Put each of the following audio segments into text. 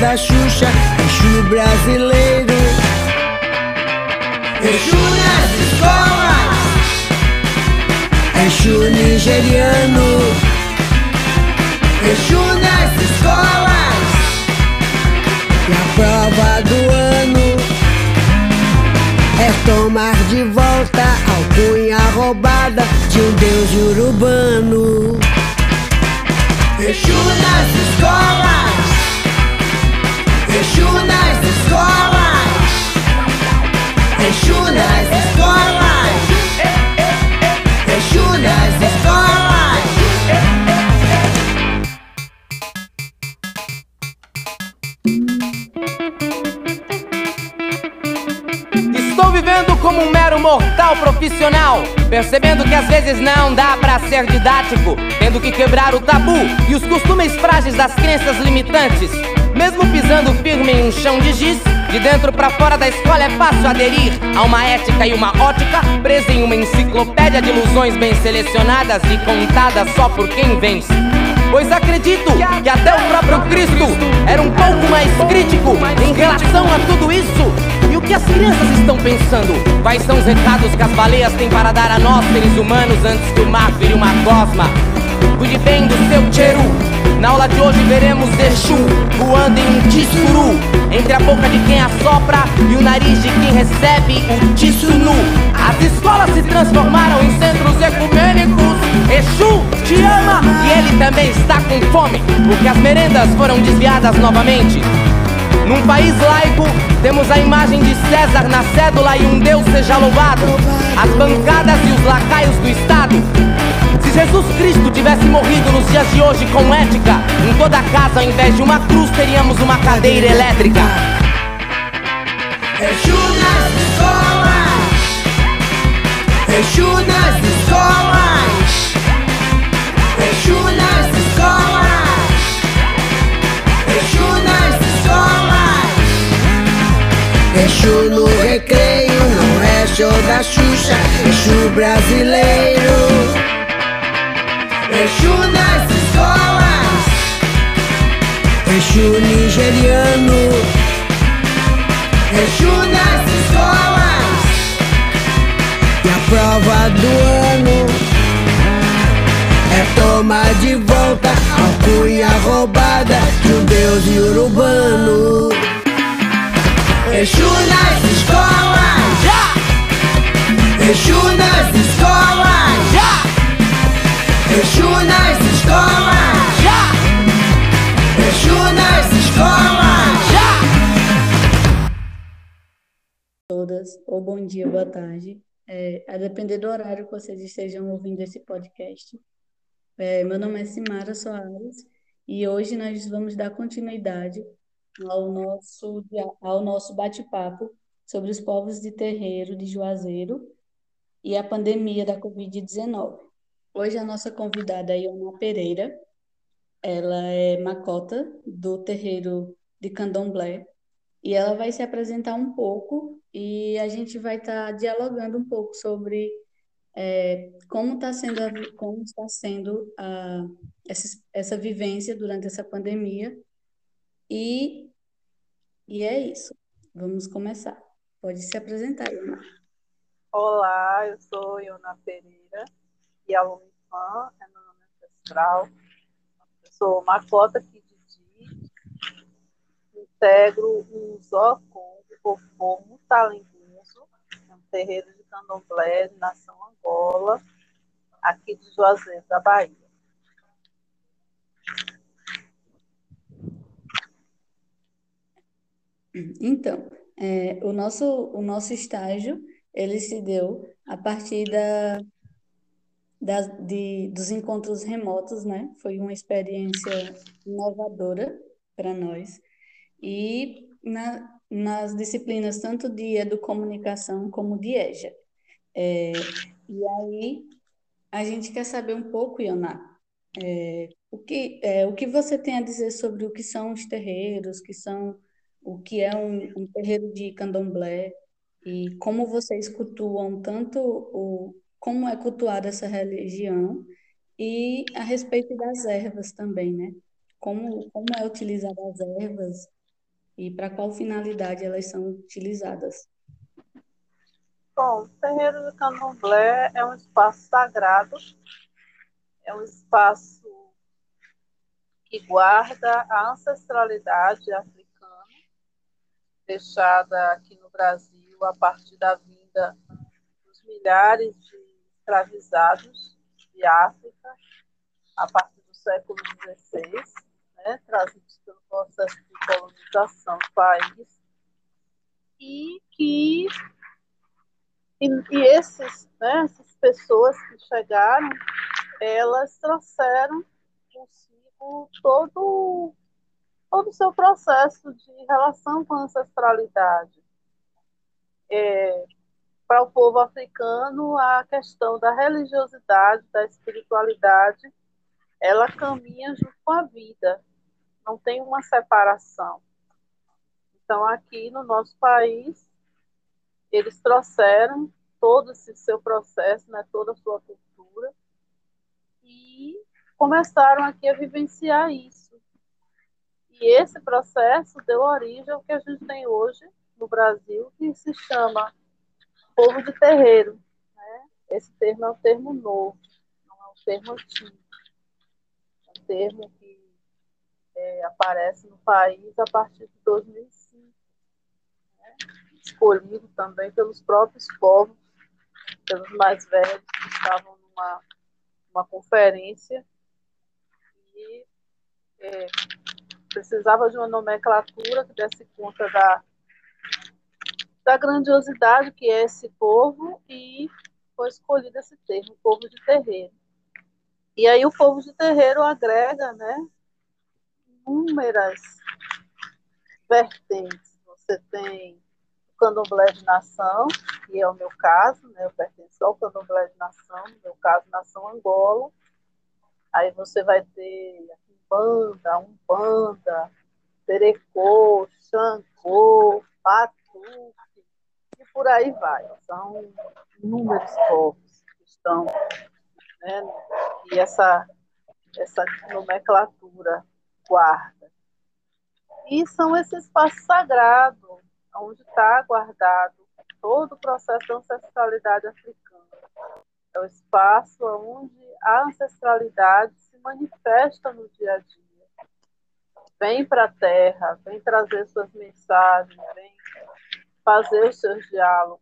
da Xuxa. Exu brasileiro. Exu nas escolas. Exu nigeriano. Exu nas escolas. E a prova do ano é tomar de volta a alcunha roubada de um deus urubano. Exu nas escolas. Escolas. Nas escolas. Nas escolas. Estou vivendo como um mero mortal profissional, percebendo que às vezes não dá pra ser didático, tendo que quebrar o tabu e os costumes frágeis das crenças limitantes. Mesmo pisando firme em um chão de giz, de dentro pra fora da escola é fácil aderir a uma ética e uma ótica presa em uma enciclopédia de ilusões bem selecionadas e contadas só por quem vence. Pois acredito que até o próprio Cristo era um pouco mais crítico em relação a tudo isso. E o que as crianças estão pensando? Quais são os recados que as baleias têm para dar a nós, seres humanos, antes que o mar vire uma gosma? Cuide bem do seu tcheru. Na aula de hoje veremos Exu voando em um tissuru Entre a boca de quem assopra e o nariz de quem recebe o tissunu As escolas se transformaram em centros ecumênicos Exu te ama e ele também está com fome Porque as merendas foram desviadas novamente num país laico, temos a imagem de César na cédula e um Deus seja louvado. As bancadas e os lacaios do Estado. Se Jesus Cristo tivesse morrido nos dias de hoje com ética, em toda casa, ao invés de uma cruz, teríamos uma cadeira elétrica. Exu nas escolas. Exu nas escolas. Exu nas escolas. Exu nas escolas. Exu no recreio, não é show da Xuxa. Exu brasileiro. Exu nas escolas. Exu nigeriano. Exu nas escolas. E a prova do ano é tomar de volta a alcunha roubada de um deus urubano. Exu nas escolas. Exu nas escolas. Exu nas escolas. Já! Exu nas escolas. Já! todas, ou bom dia, boa tarde, é, a depender do horário que vocês estejam ouvindo esse podcast. É, meu nome é Simara Soares e hoje nós vamos dar continuidade ao nosso, ao nosso bate-papo sobre os povos de terreiro de Juazeiro e a pandemia da Covid-19. Hoje a nossa convidada é Iona Pereira, ela é macota do terreiro de Candomblé e ela vai se apresentar um pouco e a gente vai estar dialogando um pouco sobre é, como está sendo a, como está sendo a, essa, essa vivência durante essa pandemia e e é isso. Vamos começar. Pode se apresentar, Iona. Olá, eu sou Iona Pereira e aluna fã, é meu nome ancestral. Eu sou Macota Kididi, integro um Zocom, Fofô, Mutalinguso, é um terreiro de candomblé de nação Angola, aqui de Juazeiro, da Bahia. Então, é, o nosso, o nosso estágio, ele se deu a partir da, de, dos encontros remotos, né? Foi uma experiência inovadora para nós. E na, nas disciplinas tanto de educomunicação como de EJA. É, e aí, a gente quer saber um pouco, Ioná, é, o que, é, o que você tem a dizer sobre o que são os terreiros, que são o que é um, um terreiro de candomblé e como vocês cultuam tanto o como é cultuada essa religião e a respeito das ervas também, né? Como como é utilizada as ervas e para qual finalidade elas são utilizadas? Bom, o terreiro do candomblé é um espaço sagrado, é um espaço que guarda a ancestralidade africana, deixada aqui no Brasil a partir da vinda dos milhares de escravizados de África, a partir do século XVI, né, trazidos pelo processo de colonização do país, e que e, e esses, né, essas pessoas que chegaram, elas trouxeram consigo todo todo o seu processo de relação com a ancestralidade. É, para o povo africano, a questão da religiosidade, da espiritualidade, ela caminha junto com a vida, não tem uma separação. Então, aqui no nosso país, eles trouxeram todo esse seu processo, né, toda a sua cultura, e começaram aqui a vivenciar isso. E esse processo deu origem ao que a gente tem hoje no Brasil, que se chama povo de terreiro. Né? Esse termo é um termo novo, não é um termo antigo. É um termo que é, aparece no país a partir de 2005, né? escolhido também pelos próprios povos, pelos mais velhos que estavam numa uma conferência e é, precisava de uma nomenclatura que desse conta da da grandiosidade que é esse povo e foi escolhido esse termo, povo de terreiro. E aí o povo de terreiro agrega, né, inúmeras vertentes. Você tem o candomblé de nação, que é o meu caso, né, eu pertenço ao candomblé de nação, no meu caso, nação Angola. Aí você vai ter Umbanda, Umbanda, Terecô, Xangô, Patu, por aí vai. São inúmeros povos que estão, né, e essa, essa nomenclatura guarda. E são esse espaço sagrado, onde está guardado todo o processo da ancestralidade africana. É o espaço onde a ancestralidade se manifesta no dia a dia. Vem para a terra, vem trazer suas mensagens, vem fazer os seus diálogos.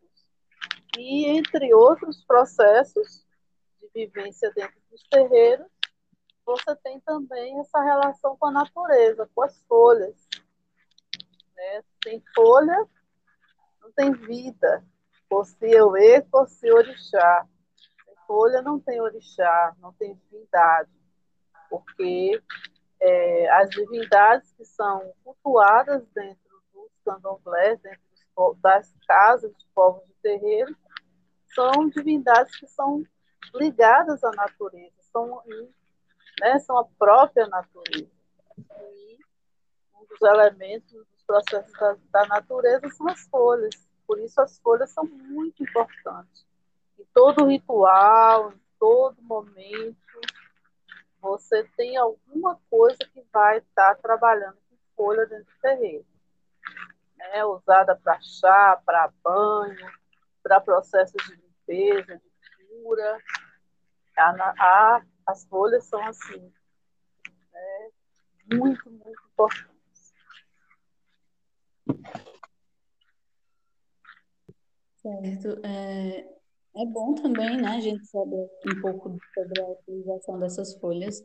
E, entre outros processos de vivência dentro dos terreiros, você tem também essa relação com a natureza, com as folhas. Né? Sem folha, não tem vida. Fosse eu e fosse orixá. Sem folha não tem orixá, não tem divindade. Porque é, as divindades que são cultuadas dentro dos candomblés, dentro das casas dos povos de terreiro são divindades que são ligadas à natureza, são, né, são a própria natureza. E um dos elementos dos processos da, da natureza são as folhas. Por isso as folhas são muito importantes. Em todo ritual, em todo momento, você tem alguma coisa que vai estar trabalhando com folha dentro do terreiro né, usada para chá, para banho, para processos de limpeza, de cura. A, a, as folhas são assim, né, muito, muito importantes. Certo. É, é bom também, né, a gente saber um pouco sobre a utilização dessas folhas,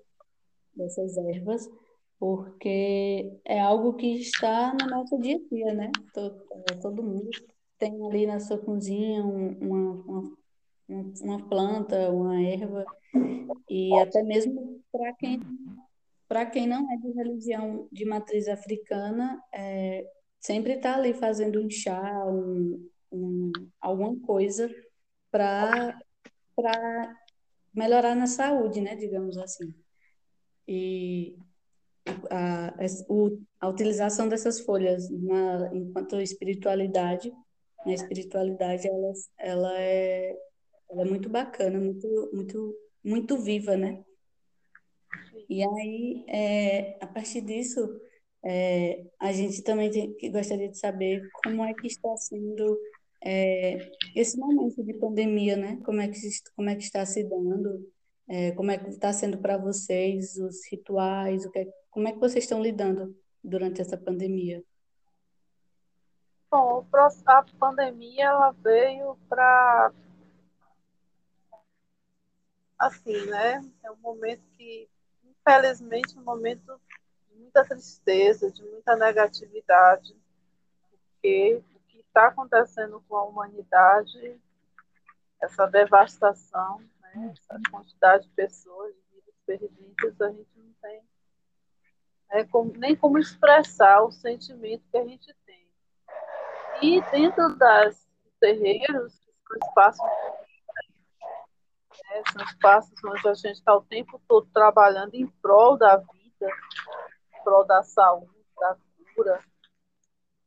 dessas ervas, porque é algo que está no nosso dia a dia, né? Todo, é, todo mundo tem ali na sua cozinha uma, uma, uma planta, uma erva, e até mesmo para quem, quem não é de religião de matriz africana, é, sempre está ali fazendo um chá, um, um, alguma coisa para melhorar na saúde, né? Digamos assim. E a, a, utilização dessas folhas na, enquanto espiritualidade na espiritualidade, ela, ela, é, ela é muito bacana, muito, muito, muito viva, né? E aí, é, a partir disso, é, a gente também tem, gostaria de saber como é que está sendo é, esse momento de pandemia, né? Como é que, como é que está se dando, é, como é que está sendo para vocês os rituais, o que, é, como é que vocês estão lidando durante essa pandemia? Bom, a pandemia ela veio para assim, né? É um momento que, infelizmente, um momento de muita tristeza, de muita negatividade, porque o que está acontecendo com a humanidade, essa devastação, né? essa quantidade de pessoas, de vidas perdidas, a gente não tem né? como, nem como expressar o sentimento que a gente tem. E dentro das terreiros, são espaços né? São espaços onde a gente está o tempo todo trabalhando em prol da vida, em prol da saúde, da cura,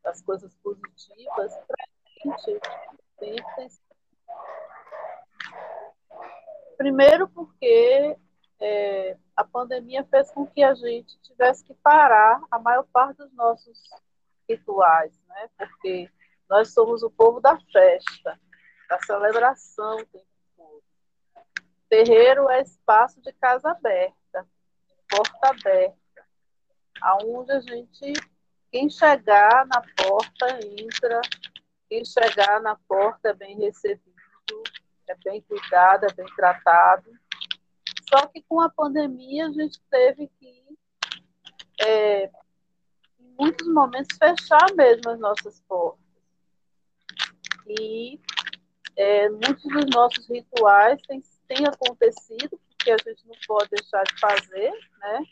das coisas positivas, para a gente sempre Primeiro porque é, a pandemia fez com que a gente tivesse que parar a maior parte dos nossos rituais, né? Porque nós somos o povo da festa, da celebração Terreiro é espaço de casa aberta, porta aberta, aonde a gente, quem chegar na porta entra, quem chegar na porta é bem recebido, é bem cuidado, é bem tratado. Só que com a pandemia a gente teve que, é, em muitos momentos, fechar mesmo as nossas portas. E é, muitos dos nossos rituais têm tem acontecido, porque a gente não pode deixar de fazer, né?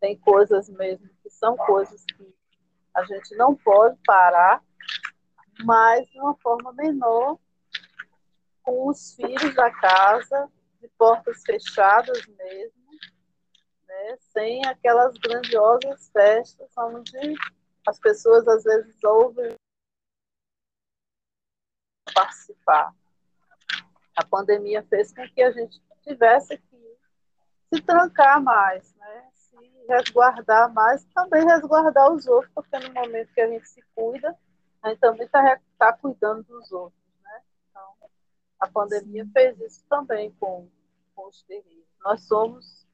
Tem coisas mesmo que são coisas que a gente não pode parar, mas de uma forma menor, com os filhos da casa, de portas fechadas mesmo, né? sem aquelas grandiosas festas onde as pessoas às vezes ouvem participar a pandemia fez com que a gente tivesse que se trancar mais, né? se resguardar mais, também resguardar os outros, porque no momento que a gente se cuida, a gente também está tá cuidando dos outros. A pandemia fez isso também com, com os terríveis. Nós somos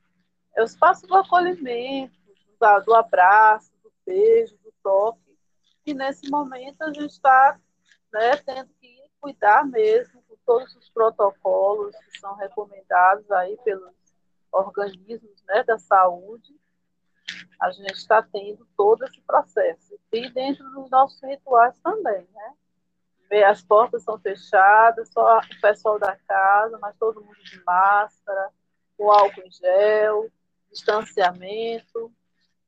é o espaço do acolhimento, do, do abraço, do beijo, do toque, e nesse momento a gente está né, tendo que cuidar mesmo todos os protocolos que são recomendados aí pelos organismos né, da saúde, a gente está tendo todo esse processo. E dentro dos nossos rituais também, né? As portas são fechadas, só o pessoal da casa, mas todo mundo de máscara, o álcool em gel, distanciamento,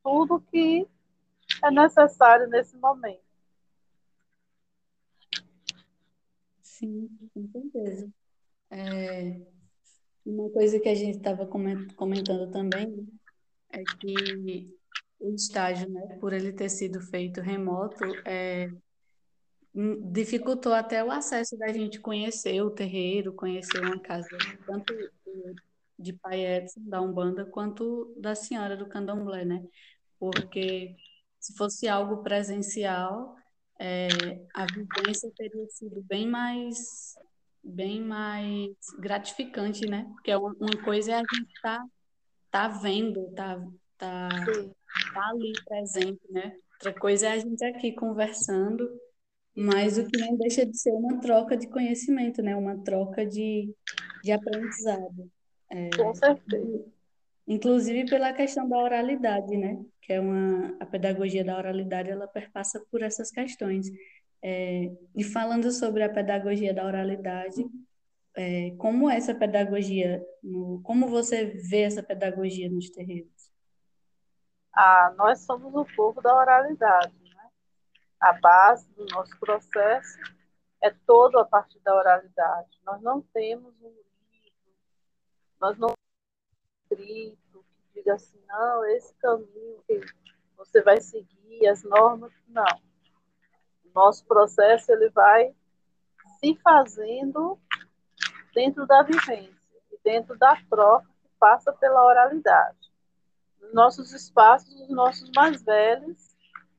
tudo que é necessário nesse momento. Sim, com certeza. É, uma coisa que a gente estava comentando também é que o estágio, né, por ele ter sido feito remoto, é, dificultou até o acesso da gente conhecer o terreiro, conhecer uma casa, tanto de Pai Edson, da Umbanda, quanto da Senhora do Candomblé, né? Porque se fosse algo presencial, é, a vivência teria sido bem mais bem mais gratificante, né? Porque uma, uma coisa é a gente tá tá vendo, tá tá, tá ali presente, né? Outra coisa é a gente aqui conversando, mas o que não deixa de ser uma troca de conhecimento, né? Uma troca de, de aprendizado. É, Com certeza. Inclusive pela questão da oralidade, né? Que é uma a pedagogia da oralidade, ela perpassa por essas questões. É, e falando sobre a pedagogia da oralidade, é, como essa pedagogia, no, como você vê essa pedagogia nos terreiros? Ah, nós somos o povo da oralidade? A base do nosso processo é todo a partir da oralidade. Nós não temos um livro, nós não escrito que diga assim, não, esse caminho que você vai seguir, as normas, não. O nosso processo ele vai se fazendo dentro da vivência e dentro da troca que passa pela oralidade. Nos nossos espaços, os nossos mais velhos,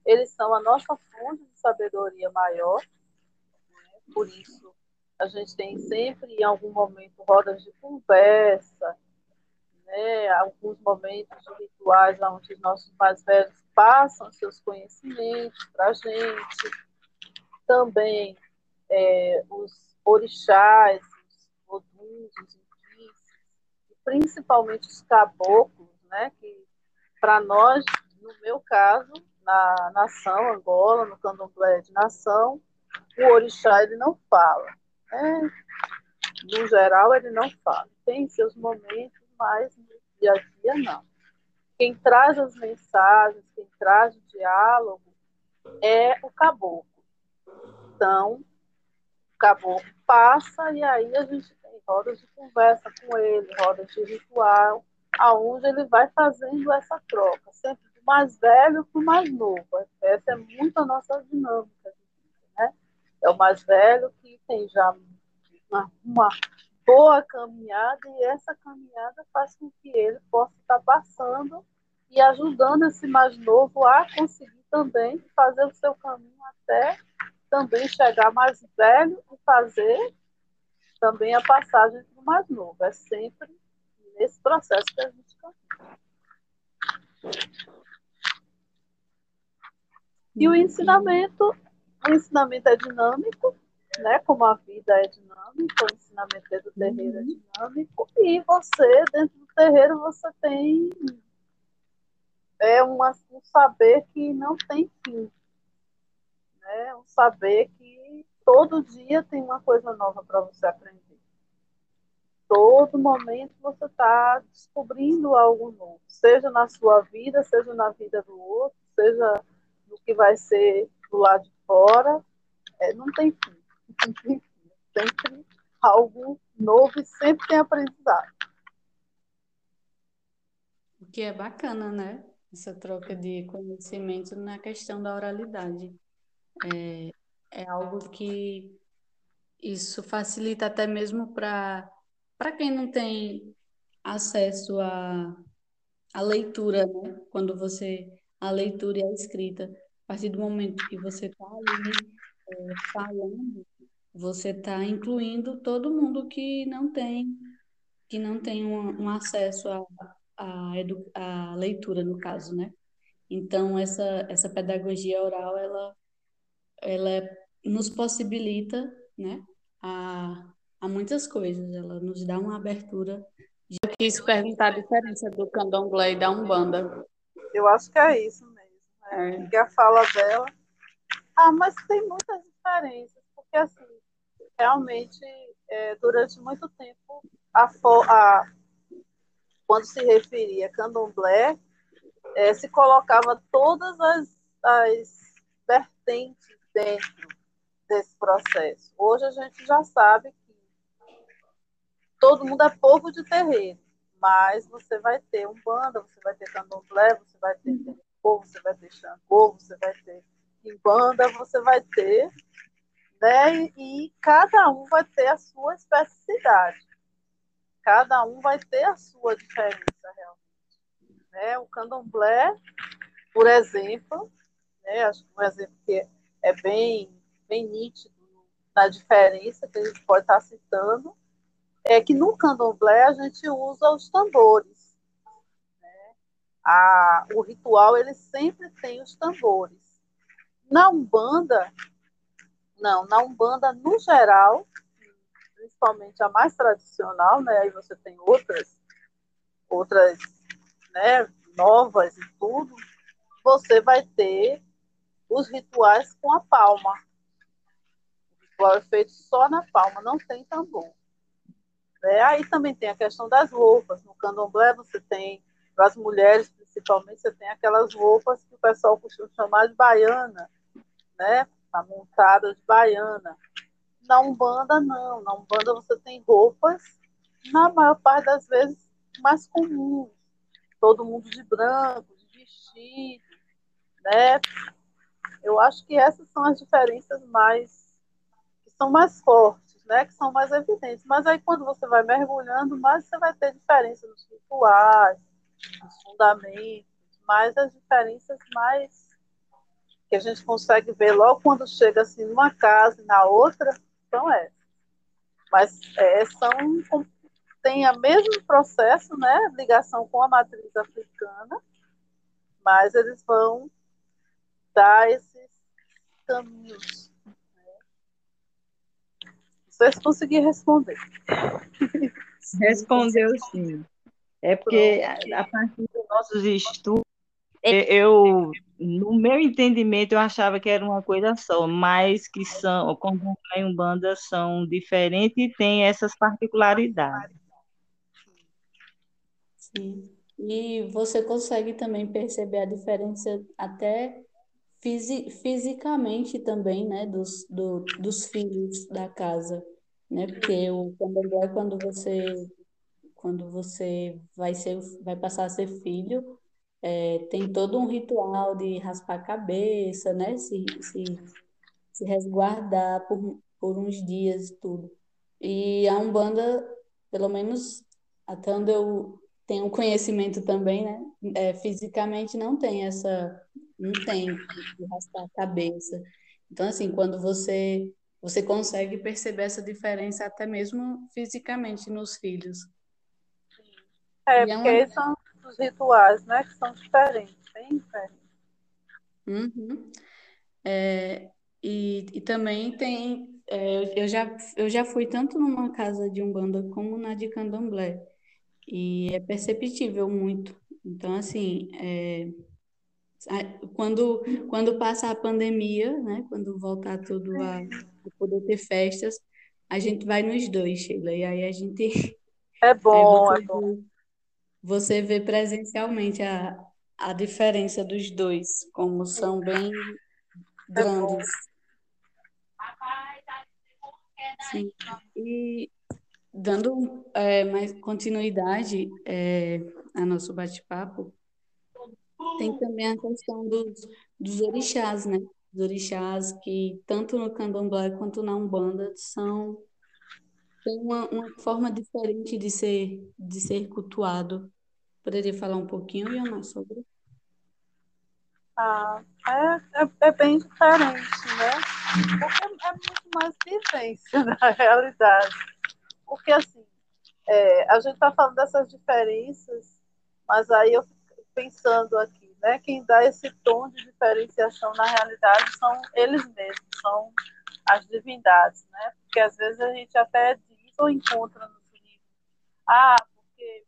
eles são a nossa fonte de sabedoria maior, né? por isso a gente tem sempre, em algum momento, rodas de conversa, né? alguns momentos de rituais onde os nossos mais velhos passam seus conhecimentos para a gente. Também é, os orixás, os oduns, os inquices, principalmente os caboclos, né? que para nós, no meu caso, na nação Angola, no candomblé de nação, o orixá ele não fala. Né? No geral, ele não fala. Tem seus momentos, mas no dia a dia não. Quem traz as mensagens, quem traz o diálogo é o caboclo. Então, o caboclo passa e aí a gente tem rodas de conversa com ele, rodas de ritual, aonde ele vai fazendo essa troca, sempre mais velho para o mais novo. Essa é muito a nossa dinâmica. Né? É o mais velho que tem já uma, uma boa caminhada e essa caminhada faz com que ele possa estar passando e ajudando esse mais novo a conseguir também fazer o seu caminho até também chegar mais velho e fazer também a passagem para o mais novo. É sempre nesse processo que a gente caminha. E o ensinamento, o ensinamento é dinâmico, né? Como a vida é dinâmica, o ensinamento dentro do terreiro é uhum. dinâmico, e você, dentro do terreiro, você tem é uma, um saber que não tem fim. Né? Um saber que todo dia tem uma coisa nova para você aprender. Todo momento você está descobrindo algo novo, seja na sua vida, seja na vida do outro, seja no que vai ser do lado de fora. É, não tem fim. Sempre algo novo e sempre tem aprendizado. O que é bacana, né? essa troca de conhecimento na questão da oralidade. É, é algo que isso facilita até mesmo para para quem não tem acesso à, à leitura, né? Quando você a leitura e a escrita, a partir do momento que você está ali é, falando, você está incluindo todo mundo que não tem que não tem um, um acesso a, a, edu, a leitura, no caso, né? Então, essa, essa pedagogia oral, ela, ela nos possibilita, né, a, a muitas coisas. Ela nos dá uma abertura. Eu quis perguntar a diferença do candomblé e da umbanda. Eu acho que é isso? É. Que a fala dela. Ah, mas tem muitas diferenças, porque assim, realmente, é, durante muito tempo, a, a quando se referia a candomblé, é, se colocava todas as, as vertentes dentro desse processo. Hoje a gente já sabe que todo mundo é povo de terreiro, mas você vai ter um banda, você vai ter candomblé, você vai ter povo, você vai ter xangô, você vai ter banda, você vai ter, né? E, cada um vai ter a sua especificidade cada um vai ter a sua diferença realmente. Né? O candomblé, por exemplo, né? acho que um exemplo que é bem, bem nítido na diferença que a gente pode estar citando, é que no candomblé a gente usa os tambores. A, o ritual ele sempre tem os tambores. Na Umbanda, não, na Umbanda, no geral, principalmente a mais tradicional, né? Aí você tem outras, outras, né? Novas e tudo. Você vai ter os rituais com a palma. O ritual é feito só na palma, não tem tambor. É, aí também tem a questão das roupas. No candomblé você tem, para as mulheres principalmente, você tem aquelas roupas que o pessoal costuma chamar de baiana, né? A montada de baiana. Na Umbanda, não. Na Umbanda você tem roupas, na maior parte das vezes, mais comuns. Todo mundo de branco, de vestido, né? Eu acho que essas são as diferenças mais são mais fortes, né? Que são mais evidentes. Mas aí quando você vai mergulhando, mais você vai ter diferença nos rituais, nos fundamentos, mais as diferenças mais que a gente consegue ver logo quando chega assim numa casa e na outra são essas. Mas é, são tem o mesmo processo, né? Ligação com a matriz africana, mas eles vão dar esses caminhos. Né? Vocês conseguiram responder. Respondeu sim. É porque a partir dos nossos estudos, eu, no meu entendimento, eu achava que era uma coisa só, mas que são, como e Umbanda são diferentes e têm essas particularidades. Sim. E você consegue também perceber a diferença até fisi fisicamente também, né, dos, do, dos filhos da casa, né? Porque o candomblé, quando você quando você vai ser vai passar a ser filho, é, tem todo um ritual de raspar a cabeça, né? Se, se, se resguardar por, por uns dias e tudo. E a Umbanda, pelo menos até onde eu um conhecimento também, né? É, fisicamente não tem essa, não tem de raspar a cabeça. Então, assim, quando você você consegue perceber essa diferença até mesmo fisicamente nos filhos. É, e porque é uma... são os rituais, né? Que são diferentes, bem diferentes. Uhum. É, e, e também tem, é, eu, já, eu já fui tanto numa casa de Umbanda como na de Candomblé. E é perceptível muito. Então, assim, é, quando, quando passar a pandemia, né, quando voltar tudo a, a, poder ter festas, a gente vai nos dois, Sheila. E aí a gente. É bom, é bom. Você vê presencialmente a, a diferença dos dois, como são bem grandes. Sim. E Dando é, mais continuidade é, a nosso bate-papo, tem também a questão dos, dos orixás, né? Os orixás que, tanto no candomblé quanto na Umbanda, são tem uma, uma forma diferente de ser, de ser cultuado. Poderia falar um pouquinho, Iana, sobre? Ah, é, é, é, bem diferente, né? Porque é muito mais vivência, na realidade. Porque, assim, é, a gente está falando dessas diferenças, mas aí eu fico pensando aqui, né? Quem dá esse tom de diferenciação na realidade são eles mesmos, são as divindades, né? Porque às vezes a gente até diz ou encontra nos livros, ah, porque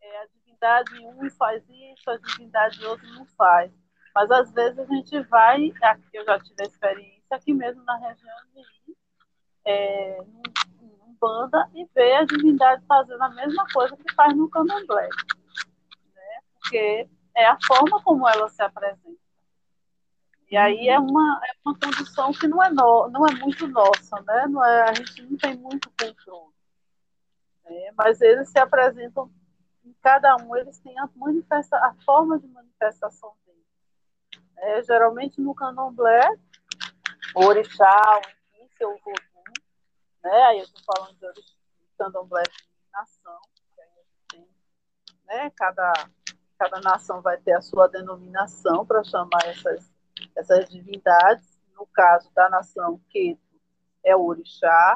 é, a divindade um faz isso, a divindade outro não faz. Mas às vezes a gente vai, aqui eu já tive a experiência, aqui mesmo na região de é, banda e ver a divindade fazendo a mesma coisa que faz no candomblé. Né? Porque é a forma como ela se apresenta. E aí é uma, é uma condição que não é, no, não é muito nossa, né? Não é, a gente não tem muito controle. Né? Mas eles se apresentam, em cada um, eles têm a, manifesta, a forma de manifestação deles. É, geralmente no candomblé, o orixá, o início, o né? Aí eu estou falando de candomblé de nação, que aí a gente tem, né? Cada, cada nação vai ter a sua denominação para chamar essas, essas divindades. No caso da nação Queto, é o orixá.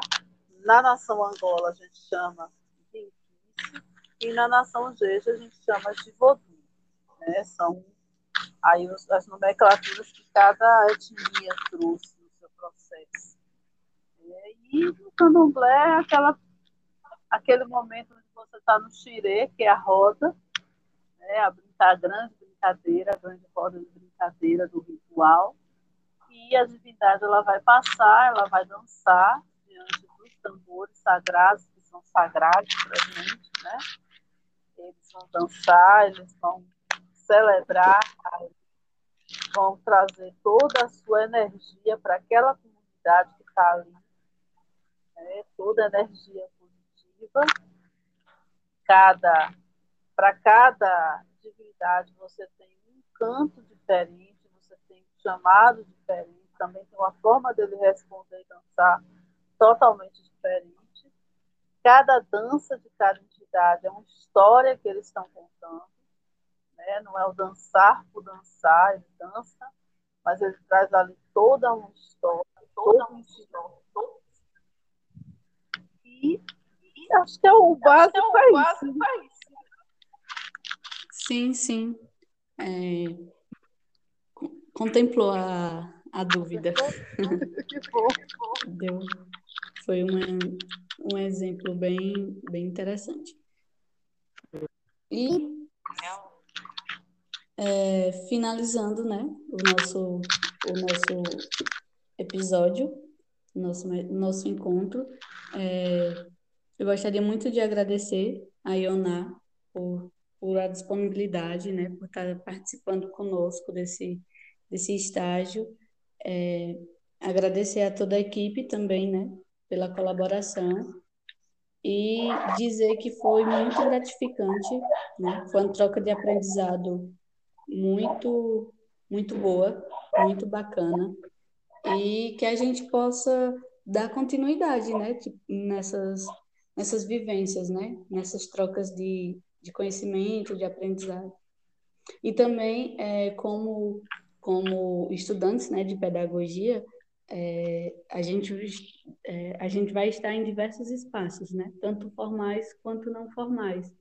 Na nação Angola, a gente chama de Inquice. E na nação Jeje, a gente chama de Vodú. Né? São aí as nomenclaturas que cada etnia trouxe no seu processo. E no candomblé é aquela, aquele momento onde você está no xirê, que é a roda, né, a, a grande brincadeira, a grande roda de brincadeira do ritual. E a divindade ela vai passar, ela vai dançar diante dos tambores sagrados, que são sagrados para a gente, né? Eles vão dançar, eles vão celebrar, vão trazer toda a sua energia para aquela comunidade que está ali né? toda energia positiva. Cada, para cada divindade você tem um canto diferente, você tem chamado diferente, também tem uma forma dele responder e dançar totalmente diferente. Cada dança de cada entidade é uma história que eles estão contando. Né? Não é o dançar por dançar, ele dança, mas ele traz ali toda uma história, toda uma história. E, acho que é o básico, básico é isso. Sim, sim. É, contemplou a, a dúvida. Deu, foi uma, um exemplo bem, bem interessante. E é, finalizando né, o, nosso, o nosso episódio, nosso, nosso encontro, é, eu gostaria muito de agradecer a Ioná por, por a disponibilidade, né, por estar participando conosco desse, desse estágio. É, agradecer a toda a equipe também, né, pela colaboração e dizer que foi muito gratificante, né? Foi uma troca de aprendizado muito muito boa, muito bacana e que a gente possa dar continuidade, né, nessas nessas vivências, né, nessas trocas de, de conhecimento, de aprendizado. E também é, como como estudantes, né, de pedagogia, é, a, gente, é, a gente vai estar em diversos espaços, né? tanto formais quanto não formais.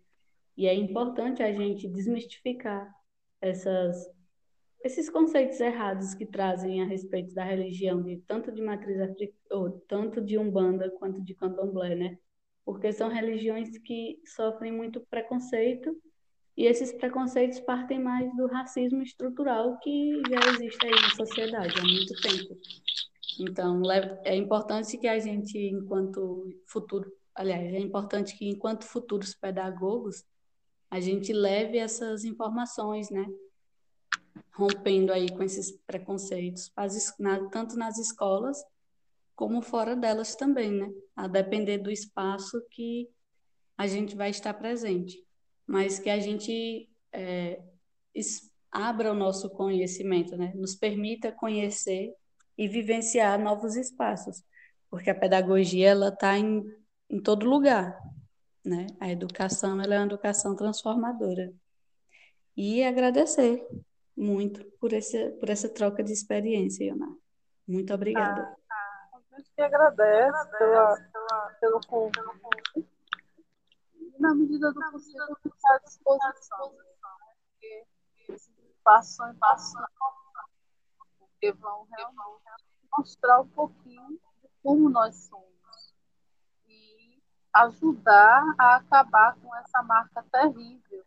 E é importante a gente desmistificar essas, esses conceitos errados que trazem a respeito da religião, de, tanto de matriz africana, tanto de Umbanda quanto de Candomblé, né? Porque são religiões que sofrem muito preconceito e esses preconceitos partem mais do racismo estrutural que já existe aí na sociedade há muito tempo. Então, é importante que a gente, enquanto futuro, aliás, é importante que enquanto futuros pedagogos, a gente leve essas informações, né? Rompendo aí com esses preconceitos, tanto nas escolas como fora delas também, né? A depender do espaço que a gente vai estar presente. Mas que a gente é, abra o nosso conhecimento, né? Nos permita conhecer e vivenciar novos espaços, porque a pedagogia ela está em, em todo lugar, né? A educação ela é uma educação transformadora. E agradecer muito por essa por essa troca de experiência, Iona. Muito obrigada. Ah, a gente que agradece pela, pela, pelo convite. Na medida do possível, ficar à disposição. Né? Porque passos são passos porque vão realmente mostrar um pouquinho de como nós somos e ajudar a acabar com essa marca terrível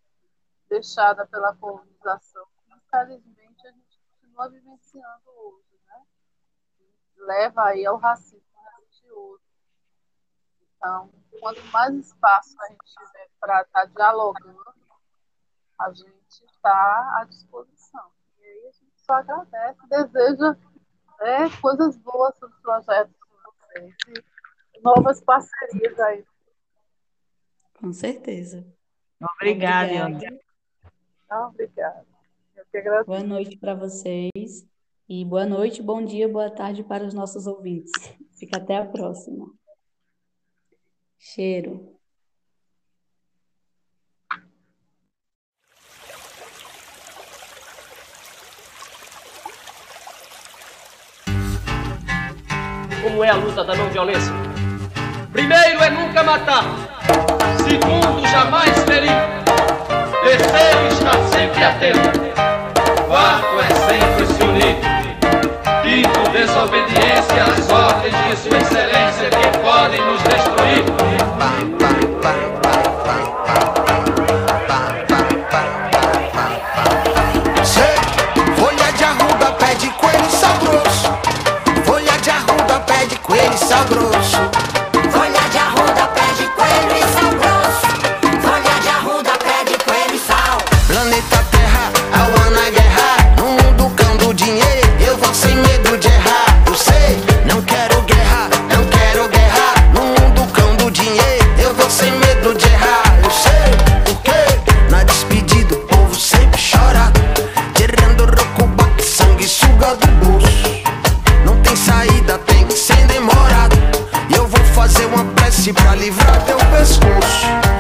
deixada pela colonização. Infelizmente, a gente continua vivenciando hoje, né? Leva aí ao racismo religioso. Então, quanto mais espaço a gente tiver para estar tá dialogando, a gente está à disposição. E aí a gente só agradece, deseja é, coisas boas sobre o projeto de vocês e novas parcerias aí. Com certeza. Obrigada, Obrigada. Obrigada. Boa noite para vocês. E boa noite, bom dia, boa tarde para os nossos ouvintes. Fica até a próxima. Cheiro. como é a luta da não violência. Primeiro é nunca matar. Segundo, jamais ferir. Terceiro, está sempre atento. Quarto é sempre se unir. Quinto, desobediência às ordens de Sua Excelência que podem nos destruir. livrar teu pescoço.